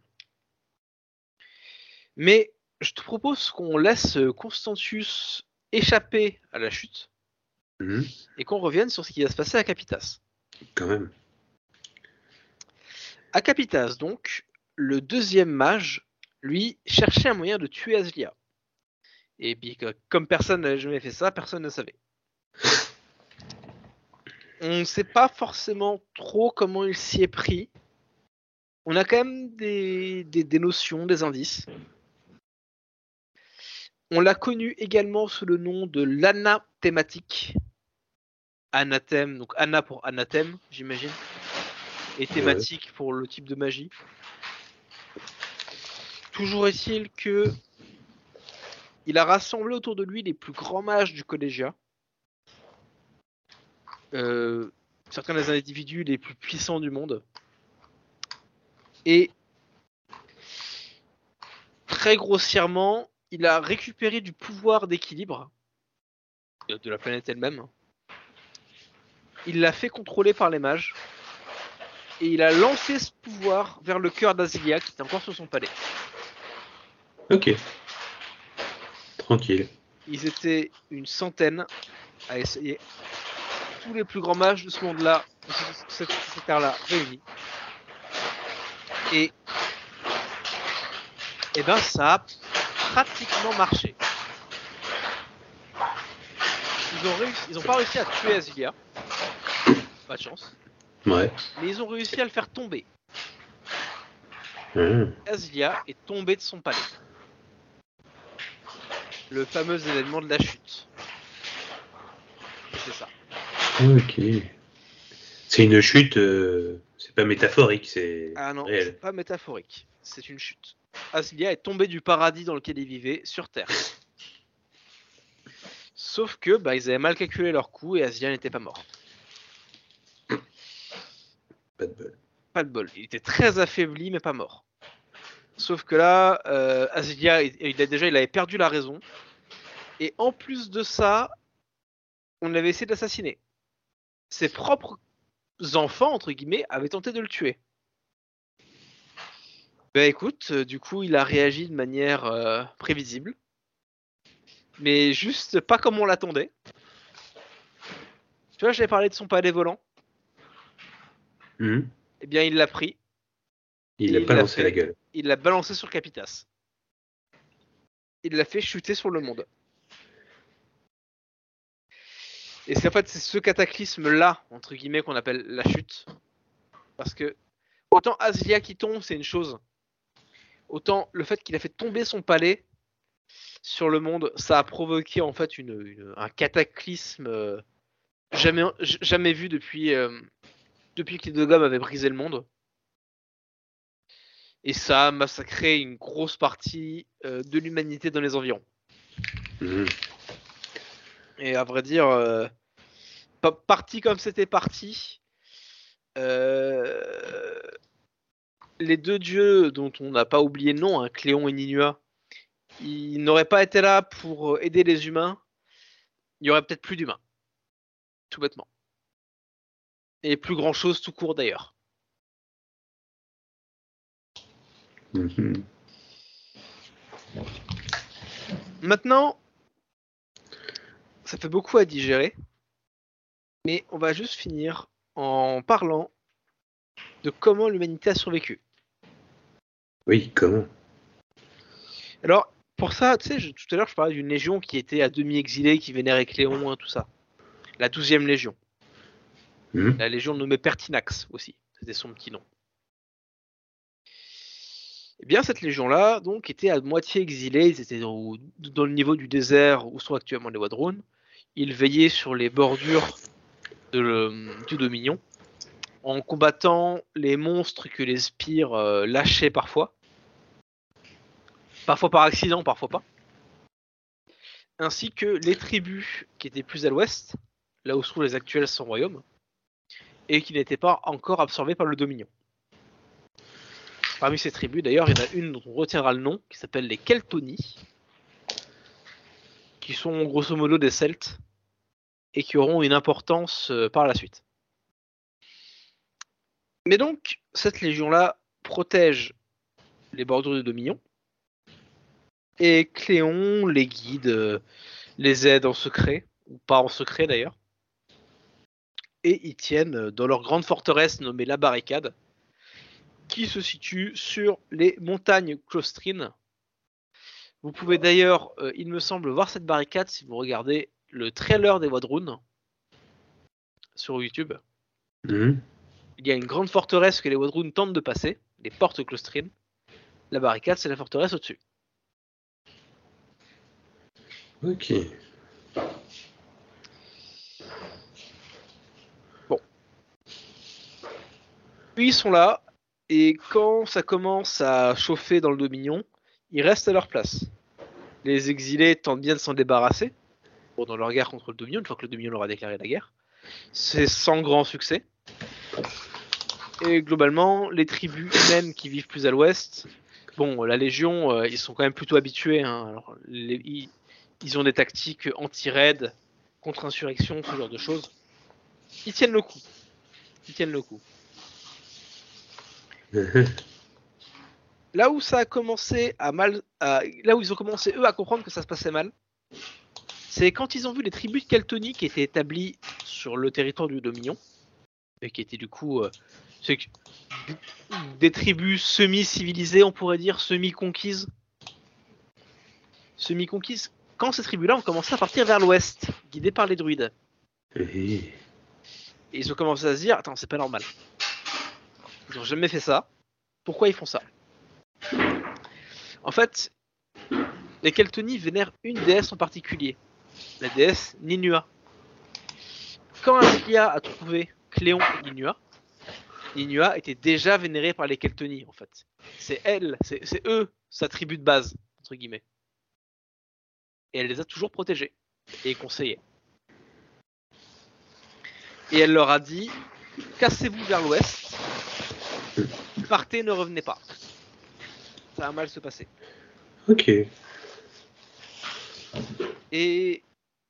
Mais je te propose qu'on laisse Constantius échapper à la chute Mhm, et qu'on revienne sur ce qui va se passer à Capitas. Quand même. À Capitas, donc, le deuxième mage, lui, cherchait un moyen de tuer Aslia. Et puis, comme personne n'avait jamais fait ça, personne ne savait. On ne sait pas forcément trop comment il s'y est pris. On a quand même des, des- des notions, des indices. On l'a connu également sous le nom de l'anathématique. Anathème, donc Anna pour anathème, j'imagine. Et thématique pour le type de magie. Toujours est-il que il a rassemblé autour de lui les plus grands mages du collégiat. Euh, certains des individus les plus puissants du monde. Et très grossièrement, il a récupéré du pouvoir d'équilibre de la planète elle-même. Il l'a fait contrôler par les mages. Et il a lancé ce pouvoir vers le cœur d'Azilia qui est encore sur son palais. Ok. Tranquille. Ils étaient une centaine à essayer. Tous les plus grands mages de ce monde-là, de ce- cette, cette terre-là, réunis. Et. Et ben, ça a pratiquement marché. Ils ont, réussi, ils ont pas réussi à tuer Azilia. Pas de chance. Ouais. Mais ils ont réussi à le faire tomber. Mhm. Azilia est tombée de son palais. Le fameux événement de la chute. C'est ça. Ok. C'est une chute, euh, c'est pas métaphorique, c'est Ah non, c'est pas métaphorique. C'est une chute. Azilia est tombée du paradis dans lequel il vivait sur Terre. Sauf que bah, ils avaient mal calculé leur coup et Azilia n'était pas mort. Pas de bol. Pas de bol. Il était très affaibli mais pas mort. Sauf que là, euh, il, il a déjà, il avait perdu la raison. Et en plus de ça, on avait essayé d'assassiner. Ses propres enfants, entre guillemets, avaient tenté de le tuer. Bah écoute, euh, du coup, il a réagi de manière euh, prévisible. Mais juste pas comme on l'attendait. Tu vois, j'avais parlé de son palais volant. Mhm. Eh bien, il l'a pris. Il l'a lancé fait. la gueule. il l'a balancé sur Capitas. Il l'a fait chuter sur le monde. Et c'est en fait c'est ce cataclysme-là, entre guillemets, qu'on appelle la chute. Parce que autant Aslia qui tombe, c'est une chose. Autant le fait qu'il a fait tomber son palais sur le monde, ça a provoqué en fait une, une- un cataclysme euh, jamais, vu depuis, euh, depuis que les deux gommes avaient brisé le monde. Et ça a massacré une grosse partie euh, de l'humanité dans les environs. Mhm. Et à vrai dire, pa- parti comme c'était parti, euh, les deux dieux dont on n'a pas oublié le nom, hein, Cléon et Ninua, ils n'auraient pas été là pour aider les humains, il y aurait peut-être plus d'humains. Tout bêtement. Et plus grand chose tout court d'ailleurs. Mhm. Maintenant, ça fait beaucoup à digérer. Mais on va juste finir en parlant de comment l'humanité a survécu. Oui, comment? Alors, pour ça, tu sais, tout à l'heure, je parlais d'une légion qui était à demi exilée, qui vénérait Cléon, hein, tout ça. La douzième légion. Hmm? La légion nommée Pertinax aussi. C'était son petit nom. Eh bien, cette légion-là, donc, était à moitié exilée. Ils étaient dans le niveau du désert où sont actuellement les Wadroun. Ils veillaient sur les bordures de le- du Dominion en combattant les monstres que les spires euh, lâchaient parfois. Parfois par accident, parfois pas. Ainsi que les tribus qui étaient plus à l'ouest, là où se trouvent les actuels sans royaume, et qui n'étaient pas encore absorbées par le Dominion. Parmi ces tribus, d'ailleurs, il y en a une dont on retiendra le nom, qui s'appelle les Keltoni, qui sont grosso modo des Celtes, et qui auront une importance euh, par la suite. Mais donc, cette légion-là protège les bordures du Dominion, et Cléon les guide, euh, les aide en secret, ou pas en secret d'ailleurs, et ils tiennent euh, dans leur grande forteresse nommée la Barricade, qui se situe sur les montagnes Clostrines. Vous pouvez d'ailleurs, euh, il me semble, voir cette barricade si vous regardez le trailer des Wadroun sur YouTube. Hmm. Il y a une grande forteresse que les Wadroun tentent de passer, les portes Clostrines. La barricade, c'est la forteresse au-dessus. Ok. Puis ils sont là, et quand ça commence à chauffer dans le Dominion, ils restent à leur place. Les exilés tentent bien de s'en débarrasser, bon, dans leur guerre contre le Dominion, une fois que le Dominion leur a déclaré la guerre. C'est sans grand succès. Et globalement, les tribus humaines qui vivent plus à l'ouest, bon, la Légion, euh, ils sont quand même plutôt habitués. hein. Alors, les- ils, ils ont des tactiques anti-raid, contre-insurrection, ce genre de choses. Ils tiennent le coup. Ils tiennent le coup. [laughs] Là où ça a commencé à mal, à- là où ils ont commencé eux à comprendre que ça se passait mal, c'est quand ils ont vu les tribus de qui étaient établies sur le territoire du Dominion, et qui étaient du coup euh, c'est que- des tribus semi-civilisées, on pourrait dire, semi-conquises. Semi-conquises. Quand ces tribus-là ont commencé à partir vers l'ouest, guidées par les druides, et ils ont commencé à se dire, attends, c'est pas normal. Ils ont jamais fait ça. Pourquoi ils font ça? En fait, les Keltoni vénèrent une déesse en particulier, la déesse Ninua. Quand Aslia a trouvé Cléon et Ninua, Ninua était déjà vénérée par les Keltoni en fait. C'est elle, c'est eux, sa tribu de base, entre guillemets. Et elle les a toujours protégés et conseillés. Et elle leur a dit cassez-vous vers l'ouest, partez, ne revenez pas. Ça va mal se passer. Ok. Et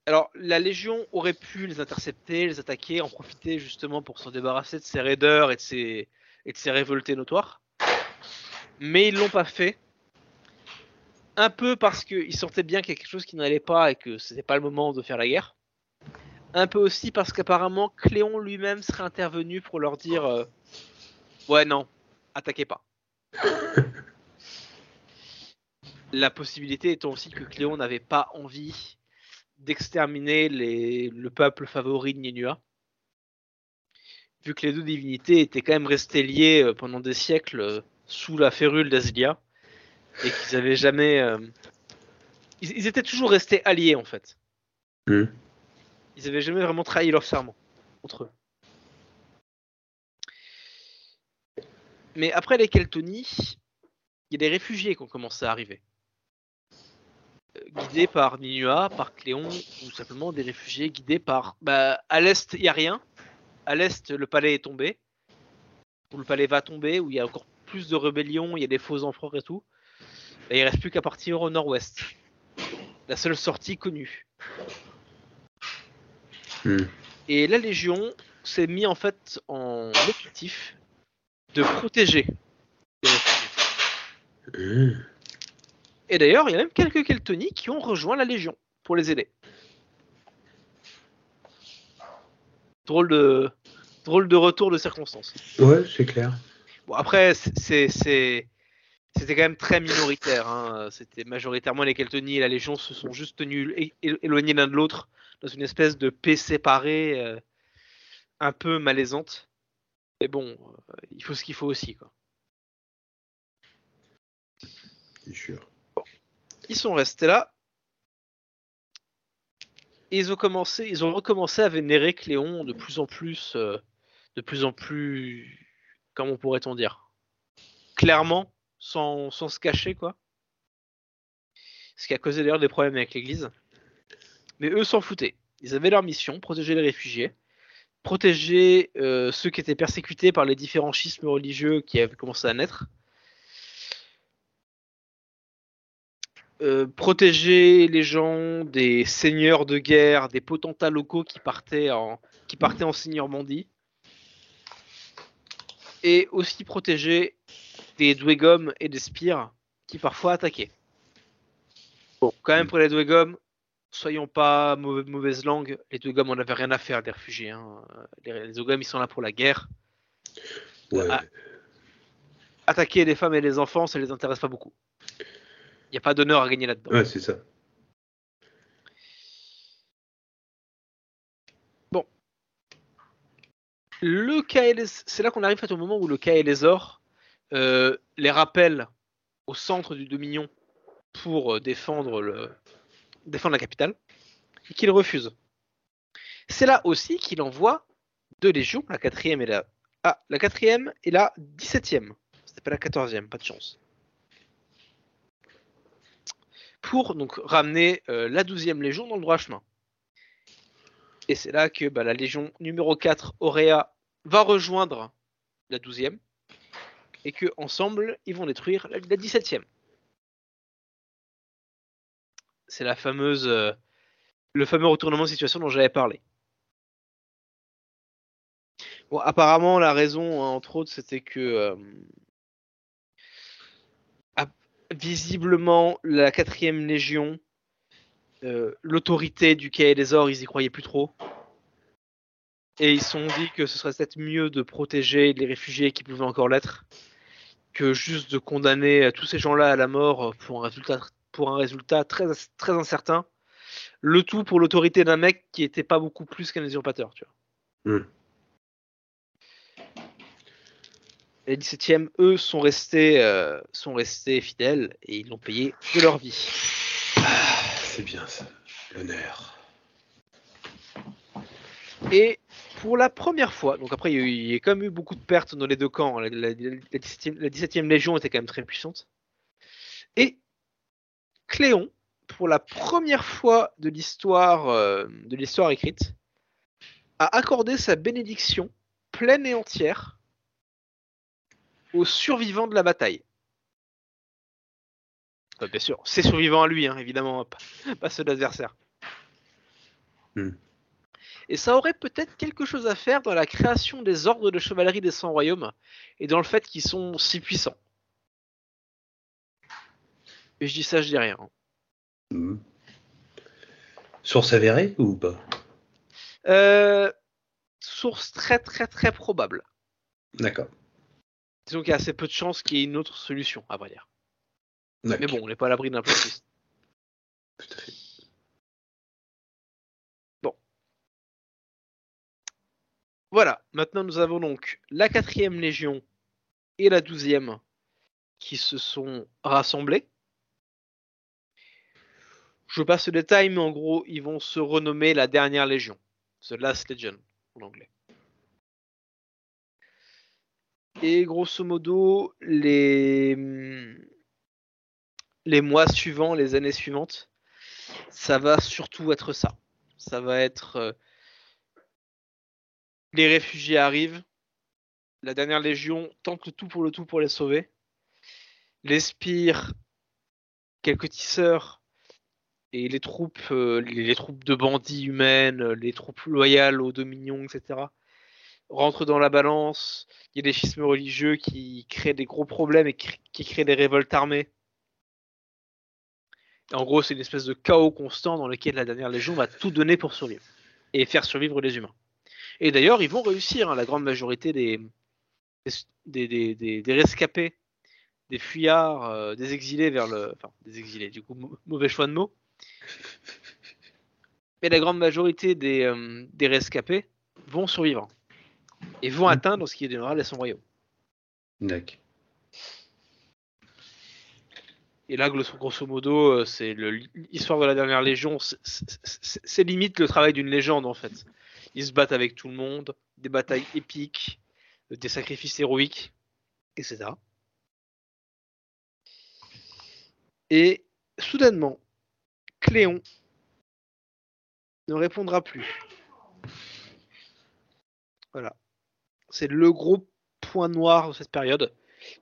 alors, la Légion aurait pu les intercepter, les attaquer, en profiter justement pour se débarrasser de ces raideurs et de ces, et de ces révoltés notoires. Mais ils l'ont pas fait. Un peu parce qu'ils sentaient bien qu'il y a quelque chose qui n'allait pas et que c'était pas le moment de faire la guerre. Un peu aussi parce qu'apparemment Cléon lui-même serait intervenu pour leur dire euh, Ouais, non, attaquez pas. [laughs] La possibilité étant aussi que Cléon n'avait pas envie d'exterminer les- le peuple favori de Ninua. Vu que les deux divinités étaient quand même restées liées euh, pendant des siècles euh, sous la férule d'Aslia et qu'ils avaient jamais. euh, Ils, ils étaient toujours restés alliés en fait. Hmm. Ils avaient jamais vraiment trahi leur serment entre eux. Mais après les Keltoni, il y a des réfugiés qui ont commencé à arriver. Guidés par Ninua, par Cléon, ou simplement des réfugiés guidés par... Bah, à l'est, il n'y a rien. À l'est, le palais est tombé. Ou le palais va tomber, où il y a encore plus de rébellions, il y a des faux empereurs et tout. Et il reste plus qu'à partir au nord-ouest. La seule sortie connue. Hmm. Et la Légion s'est mis en fait en objectif de protéger les réfugiés. Hmm. Et d'ailleurs, il y a même quelques Keltoni qui ont rejoint la Légion pour les aider. drôle de, drôle de retour de circonstances. Ouais, c'est clair. Bon, après, c'est, c'est, c'était quand même très minoritaire. Hein. C'était majoritairement les Keltoni et la Légion se sont juste tenus éloignés l'un de l'autre dans une espèce de paix séparée euh, un peu malaisante. Mais bon, euh, il faut ce qu'il faut aussi. Quoi. C'est sûr. Ils sont restés là. Et ils ont commencé, ils ont recommencé à vénérer Cléon de plus en plus, euh, de plus en plus, comment pourrait-on dire, clairement sans, se cacher, quoi. Ce qui a causé d'ailleurs des problèmes avec l'Église. Mais eux s'en foutaient. Ils avaient leur mission, protéger les réfugiés, protéger euh, ceux qui étaient persécutés par les différents schismes religieux qui avaient commencé à naître. Euh, protéger les gens des seigneurs de guerre, des potentats locaux qui partaient en, qui partaient en. Et aussi protéger des Dwegom et des Spires qui parfois attaquaient. Bon, quand même pour les Dwegom, soyons pas mauvaise langue, les Dwegom on n'avait rien à faire des réfugiés. Hein. Les, les ils sont là pour la guerre. attaquer les femmes et les enfants, ça les intéresse pas beaucoup. Il n'y a pas d'honneur à gagner là-dedans. Ouais, c'est ça. Bon. Le c'est là qu'on arrive au moment où le Kael'Ezor euh, les rappelle au centre du Dominion pour euh, défendre, le, défendre la capitale, et qu'il refuse. C'est là aussi qu'il envoie deux légions, la quatrième et la... Ah, la quatrième et la dix-septième. C'était pas la quatorzième, pas de chance. Pour donc ramener euh, la douzième légion dans le droit chemin. Et c'est là que bah, la légion numéro 4, Auréa, va rejoindre la douzième et que ensemble ils vont détruire la, 17e. C'est euh, le fameux retournement de situation dont j'avais parlé. Bon, apparemment la raison, hein, entre autres, c'était que euh, visiblement la quatrième légion, euh, l'autorité du Quai des Ors, ils y croyaient plus trop. Et ils se sont dit que ce serait peut-être mieux de protéger les réfugiés qui pouvaient encore l'être que juste de condamner tous ces gens-là à la mort pour un résultat, très, incertain. Le tout pour l'autorité d'un mec qui était pas beaucoup plus qu'un usurpateur, tu vois. Hmm. Les 17e, eux, sont restés, euh, sont restés fidèles et ils l'ont payé de leur vie. Ah, c'est bien ça, l'honneur. Et pour la première fois, donc après il y, a, quand même eu beaucoup de pertes dans les deux camps, la, 17e, Légion était quand même très puissante. Et Cléon, pour la première fois de l'histoire euh, de l'histoire écrite, a accordé sa bénédiction pleine et entière aux survivants de la bataille. Bien sûr, c'est survivants à lui, hein, évidemment, pas, ceux d'adversaires. Hmm. Et ça aurait peut-être quelque chose à faire dans la création des ordres de chevalerie des 100 royaumes et dans le fait qu'ils sont si puissants. Et je dis ça, je dis rien. Mmh. Source avérée ou pas? Euh, Source très très très probable. D'accord. Disons qu'il y a assez peu de chances qu'il y ait une autre solution, à vrai dire. Mais bon, on n'est pas à l'abri d'un plot Tout à fait. Voilà, maintenant nous avons donc la quatrième légion et la douzième qui se sont rassemblés. Je passe le détail, mais en gros, ils vont se renommer la dernière légion. The Last Legion, en anglais. Et grosso modo, les, mois suivants, les années suivantes, ça va surtout être ça. Ça va être euh, les réfugiés arrivent. La dernière légion tente le tout pour le tout pour les sauver. Les spires, quelques tisseurs et les troupes, euh, les, troupes de bandits humaines, les troupes loyales aux dominions, etc. rentrent dans la balance. Il y a des schismes religieux qui créent des gros problèmes et qui créent des révoltes armées. en gros, c'est une espèce de chaos constant dans lequel la dernière légion va tout donner pour survivre et faire survivre les humains. Et d'ailleurs, ils vont réussir. hein, la grande majorité des, des, des, des- des rescapés, des fuyards, euh, des exilés vers le. Enfin, des exilés, du coup, mau- mauvais choix de mots. Mais la grande majorité des, euh, des rescapés vont survivre et vont atteindre ce qui donnera les son royaume. D'accord. Et là, grosso modo, euh, c'est l'histoire de la dernière légion. c'est limite le travail d'une légende en fait. Ils se battent avec tout le monde, des batailles épiques, euh, des sacrifices héroïques, etc. Et soudainement, Cléon ne répondra plus. Voilà. C'est le gros point noir de cette période.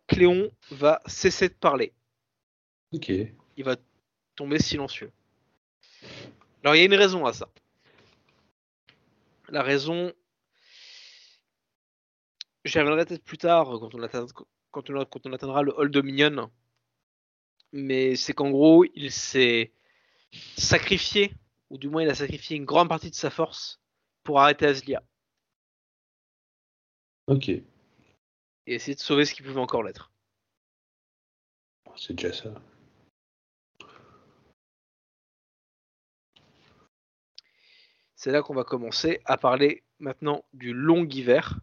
Cléon va cesser de parler Ok. il va tomber silencieux. Alors il y a une raison à ça. La raison, j'y reviendrai peut-être plus tard quand on, atteint- quand on- quand on atteindra le Hall Dominion. Mais c'est qu'en gros, il s'est sacrifié, ou du moins il a sacrifié une grande partie de sa force pour arrêter Aslia Ok. et essayer de sauver ce qui pouvait encore l'être. C'est déjà ça. c'est là qu'on va commencer à parler maintenant du long hiver.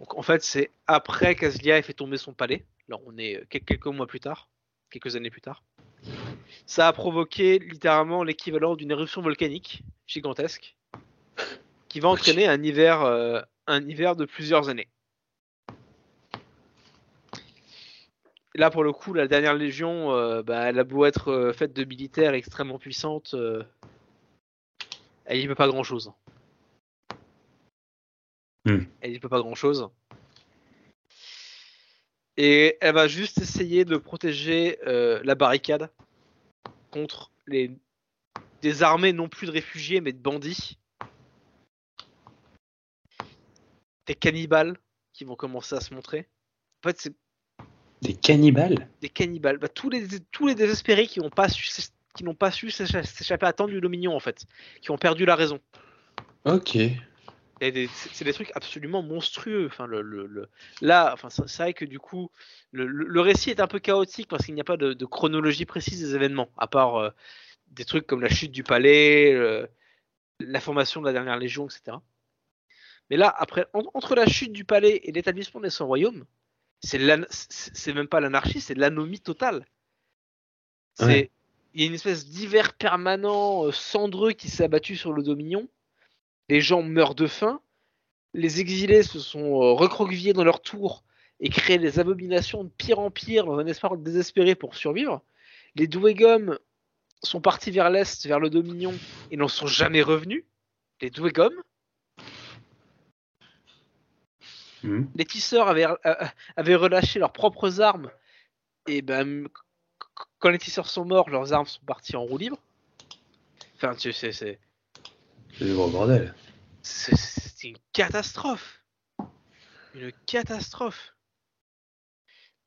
Donc en fait, c'est après qu'Aslia ait fait tomber son palais. Là, on est euh, quel- quelques mois plus tard, quelques années plus tard. Ça a provoqué littéralement l'équivalent d'une éruption volcanique gigantesque qui va [laughs] entraîner un hiver, euh, un hiver de plusieurs années. Là, pour le coup, la dernière légion, euh, bah, elle a beau être euh, faite de militaires extrêmement puissantes, euh, elle y peut pas grand chose. Hmm. Elle y peut pas grand chose. Et elle va juste essayer de protéger la barricade contre les des armées non plus de réfugiés mais de bandits. Des cannibales qui vont commencer à se montrer. En fait, c'est Des cannibales des cannibales. Bah, tous, les, tous les désespérés qui n'ont pas su s'éch- qui n'ont pas su s'écha- s'échapper à temps du Dominion en fait, qui ont perdu la raison. Ok. C'est des trucs absolument monstrueux. Enfin, le, le- le- là, enfin, c'est vrai que du coup, le, le- le récit est un peu chaotique parce qu'il n'y a pas de, de chronologie précise des événements, à part euh, des trucs comme la chute du palais, euh, la formation de la dernière légion, etc. Mais là, après, en- entre la chute du palais et l'établissement des 100 royaumes, c'est même pas l'anarchie, c'est l'anomie totale. C'est Ouais. il y a une espèce d'hiver permanent euh, cendreux qui s'est abattu sur le Dominion. Les gens meurent de faim. Les exilés se sont euh, recroquevillés dans leur tour et créé des abominations de pire en pire dans un espoir désespéré pour survivre. Les Dwegum sont partis vers l'est, vers le Dominion, et n'en sont jamais revenus. Les Dwegum. Hmm. Les tisseurs avaient, euh, avaient relâché leurs propres armes. Et ben, quand les tisseurs sont morts, leurs armes sont parties en roue libre. Enfin, tu sais, c'est C'est le gros bordel. c'est- une catastrophe. Une catastrophe.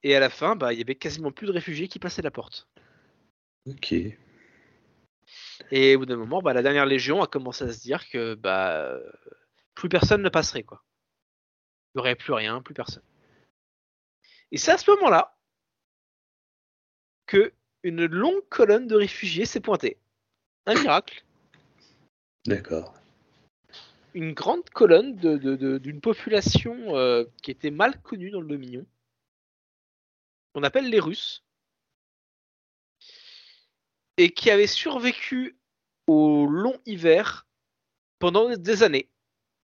Et à la fin, bah, il y avait quasiment plus de réfugiés qui passaient la porte. Ok. Et au bout d'un moment, bah, la dernière légion a commencé à se dire que bah, euh, plus personne ne passerait. quoi. Il n'y aurait plus rien, plus personne. Et c'est à ce moment-là que une longue colonne de réfugiés s'est pointée. Un miracle. D'accord. Une grande colonne de- de- de- d'une population euh, qui était mal connue dans le Dominion. On appelle les Russes. Et qui avait survécu au long hiver pendant des années.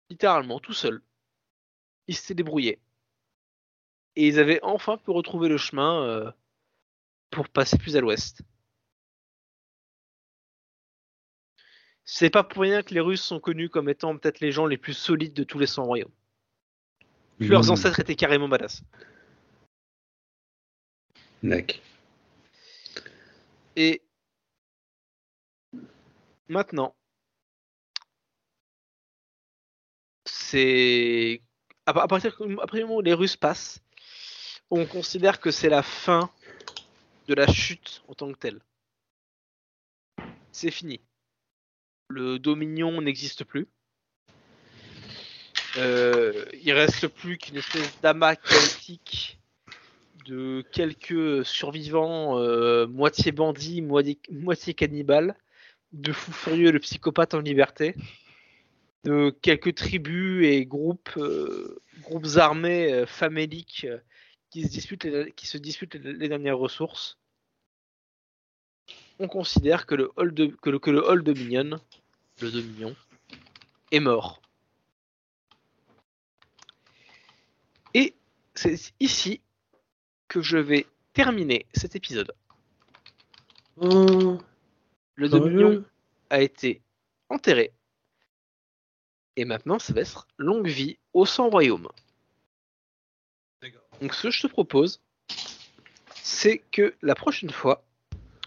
Littéralement, tout seul. Ils s'étaient débrouillés. Et ils avaient enfin pu retrouver le chemin euh, pour passer plus à l'ouest. C'est pas pour rien que les Russes sont connus comme étant peut-être les gens les plus solides de tous les 100 royaumes. Leurs ancêtres étaient carrément badass. D'accord. Et maintenant, c'est à pa- à partir du moment où les Russes passent, on considère que c'est la fin de la chute en tant que telle. C'est fini. Le Dominion n'existe plus. Euh, il reste plus qu'une espèce d'amas chaotique de quelques survivants, euh, moitié bandits, moitié, cannibales, de fous furieux, de psychopathes en liberté, de quelques tribus et groupes, euh, groupes armés euh, faméliques euh, qui se disputent les, qui se disputent les, dernières ressources. On considère que le hall de, que le, que le hall Dominion, le Dominion, est mort. Et c'est ici que je vais terminer cet épisode. Oh, Le Dominion a été enterré. Et maintenant, ça va être longue vie au sang royaume. Donc, ce que je te propose, c'est que la prochaine fois,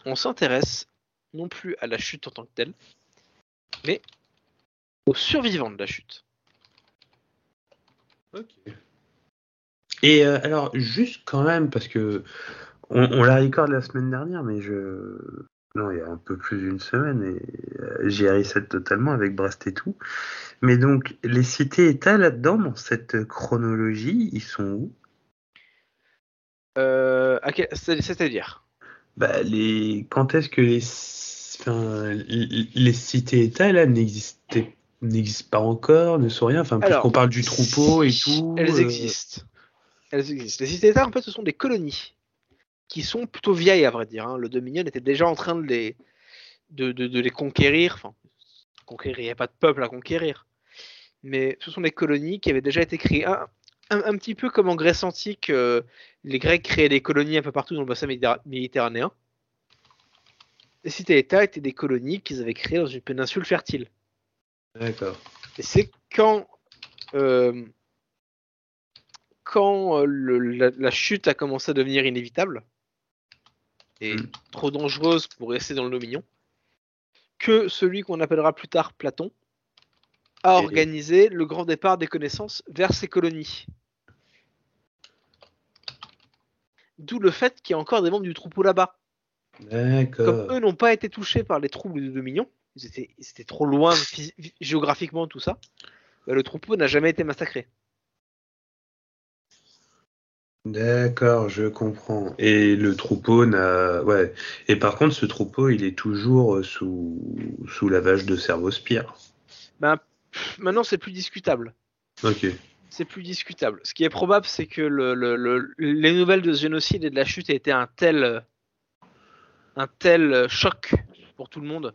on s'intéresse non plus à la chute en tant que telle, mais aux survivants de la chute. Ok. Et euh, alors, juste quand même, parce que on, on l'a record la semaine dernière, mais je. Non, il y a un peu plus d'une semaine, et euh, j'y reset totalement avec Brest et tout. Mais donc, les cités-États là-dedans, dans cette chronologie, ils sont où? Euh, C'est-à-dire? Bah, les... Quand est-ce que les, enfin, les les cités-États là n'existaient n'existent pas encore, ne sont rien, enfin, Alors, puisqu'on parle du troupeau et tout. Elles euh, existent. Elles existent. Les cités-États, en fait, ce sont des colonies qui sont plutôt vieilles, à vrai dire. hein. Le Dominion était déjà en train de les, de, de- de les conquérir. Enfin, conquérir, il n'y a pas de peuple à conquérir. Mais ce sont des colonies qui avaient déjà été créées. Un, un- un petit peu comme en Grèce antique, euh, les Grecs créaient des colonies un peu partout dans le bassin méditerra- méditerranéen. Les cités-États étaient des colonies qu'ils avaient créées dans une péninsule fertile. D'accord. Et c'est quand, euh, quand euh, le- la, la chute a commencé à devenir inévitable et Mm. trop dangereuse pour rester dans le dominion, que celui qu'on appellera plus tard Platon a Et- organisé le grand départ des connaissances vers ces colonies. D'où le fait qu'il y a encore des membres du troupeau là-bas. Comme eux n'ont pas été touchés par les troubles du Dominion, ils étaient, ils étaient trop loin géographiquement tout ça, bah, le troupeau n'a jamais été massacré. D'accord, je comprends. Et le troupeau n'a. Ouais. Et par contre, ce troupeau, il est toujours euh, sous, sous lavage de cerveau-spire. Ben, pff, maintenant c'est plus discutable. Ok. C'est plus discutable. Ce qui est probable, c'est que le- le- le- les nouvelles de ce génocide et de la chute aient été un tel, un tel choc pour tout le monde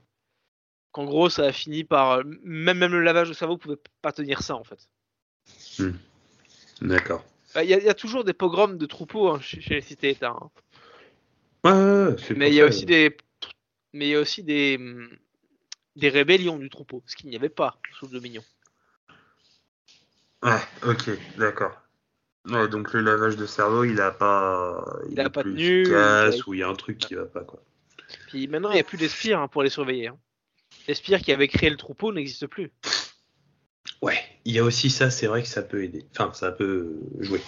qu'en gros ça a fini par même même le lavage de cerveau pouvait pas tenir ça en fait. D'accord. Bah, Il y, a- il y a toujours des pogroms de troupeaux hein, chez, chez les cités-États. hein. Ouais, ouais, ouais, c'est Mais il y a aussi euh, des, mais il y a aussi des, des rébellions du troupeau, ce qu'il n'y avait pas sous le Dominion. Ouais, ok, d'accord. Ouais, donc le lavage de cerveau, il a pas. Il a est pas plus tenu, efficace, il a- ou il y a un truc qui va pas, quoi. Puis maintenant, il n'y a plus d'espires hein, pour les surveiller. hein. Les spires qui avaient créé le troupeau n'existent plus. Ouais, il y a aussi ça, c'est vrai que ça peut aider. Enfin, ça peut jouer.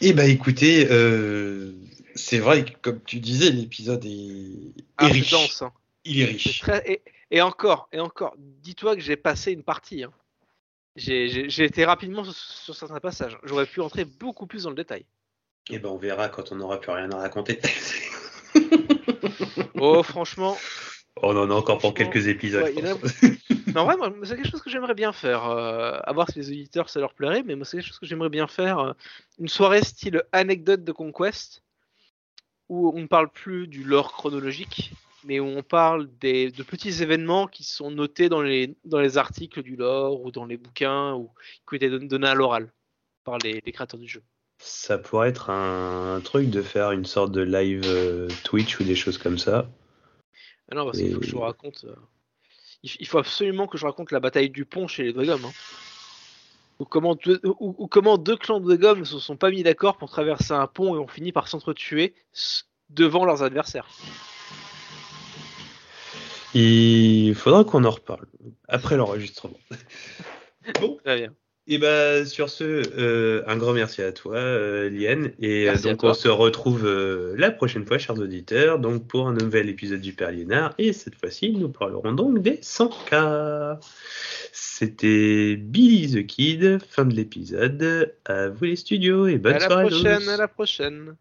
Et bah écoutez, euh, c'est vrai que comme tu disais, l'épisode est, est Ah, riche. dense. hein. Il est riche. très- Et, et encore, et encore, dis-toi que j'ai passé une partie. hein. J'ai- été rapidement sur, sur certains passages. J'aurais pu entrer beaucoup plus dans le détail. Et ben on verra quand on n'aura plus rien à raconter. Oh, franchement, on en a encore pour quelques épisodes. ouais, a- pense. [laughs] Mais en vrai, moi, c'est quelque chose que j'aimerais bien faire. euh, à voir si les auditeurs ça leur plairait, mais moi, c'est quelque chose que j'aimerais bien faire. euh, une soirée style anecdote de Conquest, où on ne parle plus du lore chronologique, mais où on parle des, de petits événements qui sont notés dans les, dans les articles du lore ou dans les bouquins ou qui ont été don- donnés à l'oral par les, les créateurs du jeu. Ça pourrait être un, truc de faire une sorte de live euh, Twitch ou des choses comme ça. Ah non, parce qu'il faut que je vous raconte. euh, il, faut absolument que je raconte la bataille du pont chez les Dwagom. Hein. Ou, comment deux, ou, ou comment deux clans de Dwagom ne se sont pas mis d'accord pour traverser un pont et ont fini par s'entretuer devant leurs adversaires. Il faudra qu'on en reparle après l'enregistrement. [laughs] bon, Très bien. Et bah sur ce, euh, un grand merci à toi, euh, Liane. Et euh, Merci donc toi. on se retrouve euh, la prochaine fois, chers auditeurs, donc pour un nouvel épisode du Père Liénard. Et cette fois-ci, nous parlerons donc des 100K. C'était Billy the Kid, fin de l'épisode. À vous les studios et bonne à la soirée à prochaine, tous. à la prochaine.